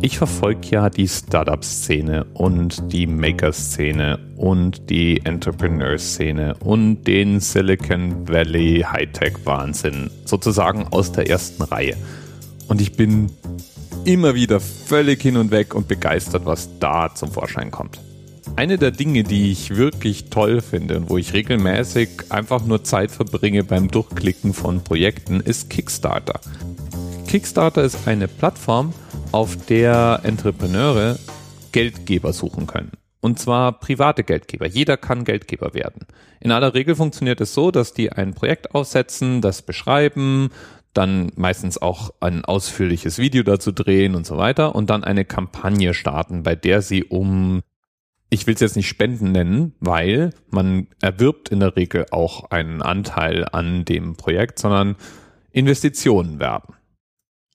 Ich verfolge ja die Startup-Szene und die Maker-Szene und die Entrepreneur-Szene und den Silicon Valley Hightech-Wahnsinn sozusagen aus der ersten Reihe. Und ich bin immer wieder völlig hin und weg und begeistert, was da zum Vorschein kommt. Eine der Dinge, die ich wirklich toll finde und wo ich regelmäßig einfach nur Zeit verbringe beim Durchklicken von Projekten, ist Kickstarter. Kickstarter ist eine Plattform, auf der Entrepreneure Geldgeber suchen können. Und zwar private Geldgeber. Jeder kann Geldgeber werden. In aller Regel funktioniert es so, dass die ein Projekt aufsetzen, das beschreiben, dann meistens auch ein ausführliches Video dazu drehen und so weiter und dann eine Kampagne starten, bei der sie um, ich will es jetzt nicht Spenden nennen, weil man erwirbt in der Regel auch einen Anteil an dem Projekt, sondern Investitionen werben.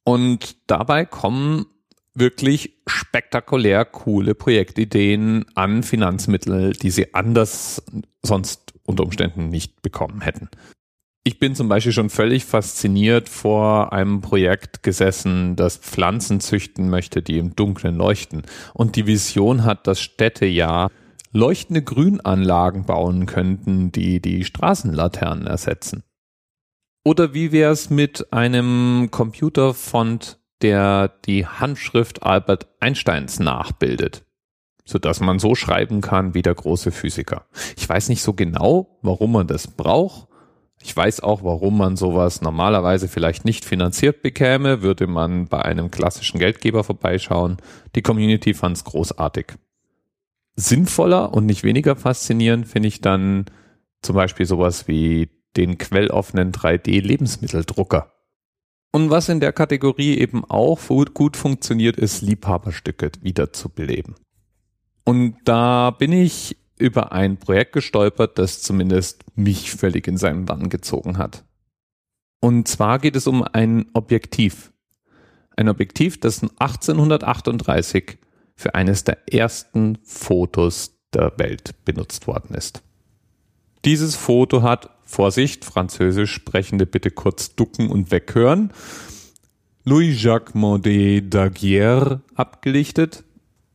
Und dabei kommen wirklich spektakulär coole Projektideen an Finanzmittel, die sie anders sonst unter Umständen nicht bekommen hätten. Ich bin zum Beispiel schon völlig fasziniert vor einem Projekt gesessen, das Pflanzen züchten möchte, die im Dunkeln leuchten. Und die Vision hat, dass Städte ja leuchtende Grünanlagen bauen könnten, die die Straßenlaternen ersetzen. Oder wie wäre es mit einem Computerfont, der die Handschrift Albert Einsteins nachbildet? sodass man so schreiben kann wie der große Physiker. Ich weiß nicht so genau, warum man das braucht. Ich weiß auch, warum man sowas normalerweise vielleicht nicht finanziert bekäme, würde man bei einem klassischen Geldgeber vorbeischauen. Die Community fand es großartig. Sinnvoller und nicht weniger faszinierend finde ich dann zum Beispiel sowas wie den quelloffenen 3D-Lebensmitteldrucker. Und was in der Kategorie eben auch gut funktioniert, ist Liebhaberstücke wiederzubeleben. Und da bin ich über ein Projekt gestolpert, das zumindest mich völlig in seinen Bann gezogen hat. Und zwar geht es um ein Objektiv. Ein Objektiv, das 1838 für eines der ersten Fotos der Welt benutzt worden ist. Dieses Foto hat Vorsicht, Französisch sprechende bitte kurz ducken und weghören. Louis-Jacques Maudet Daguerre abgelichtet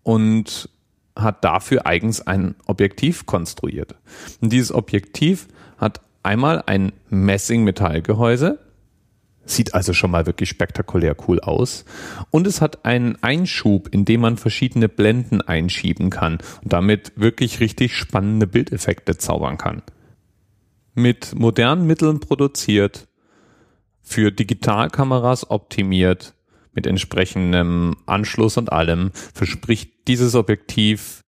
und hat dafür eigens ein Objektiv konstruiert. Und dieses Objektiv hat einmal ein Messing-Metallgehäuse, sieht also schon mal wirklich spektakulär cool aus. Und es hat einen Einschub, in dem man verschiedene Blenden einschieben kann und damit wirklich richtig spannende Bildeffekte zaubern kann mit modernen Mitteln produziert, für Digitalkameras optimiert, mit entsprechendem Anschluss und allem, verspricht dieses Objektiv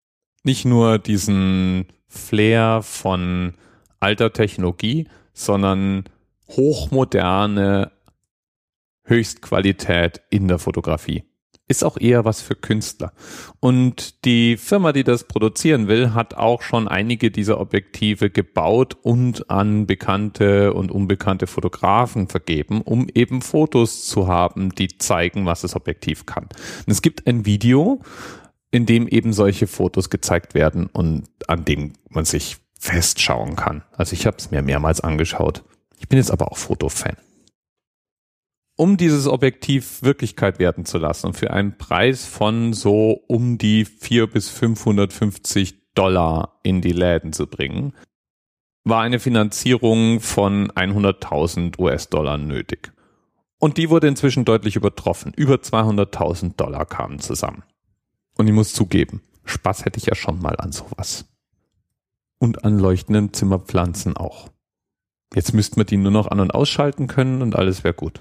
nicht nur diesen Flair von alter Technologie, sondern hochmoderne Höchstqualität in der Fotografie ist auch eher was für Künstler. Und die Firma, die das produzieren will, hat auch schon einige dieser Objektive gebaut und an bekannte und unbekannte Fotografen vergeben, um eben Fotos zu haben, die zeigen, was das Objektiv kann. Und es gibt ein Video, in dem eben solche Fotos gezeigt werden und an dem man sich festschauen kann. Also ich habe es mir mehrmals angeschaut. Ich bin jetzt aber auch Fotofan um dieses Objektiv Wirklichkeit werden zu lassen und für einen Preis von so um die 4 bis 550 Dollar in die Läden zu bringen, war eine Finanzierung von 100.000 US-Dollar nötig. Und die wurde inzwischen deutlich übertroffen. Über 200.000 Dollar kamen zusammen. Und ich muss zugeben, Spaß hätte ich ja schon mal an sowas. Und an leuchtenden Zimmerpflanzen auch. Jetzt müssten wir die nur noch an- und ausschalten können und alles wäre gut.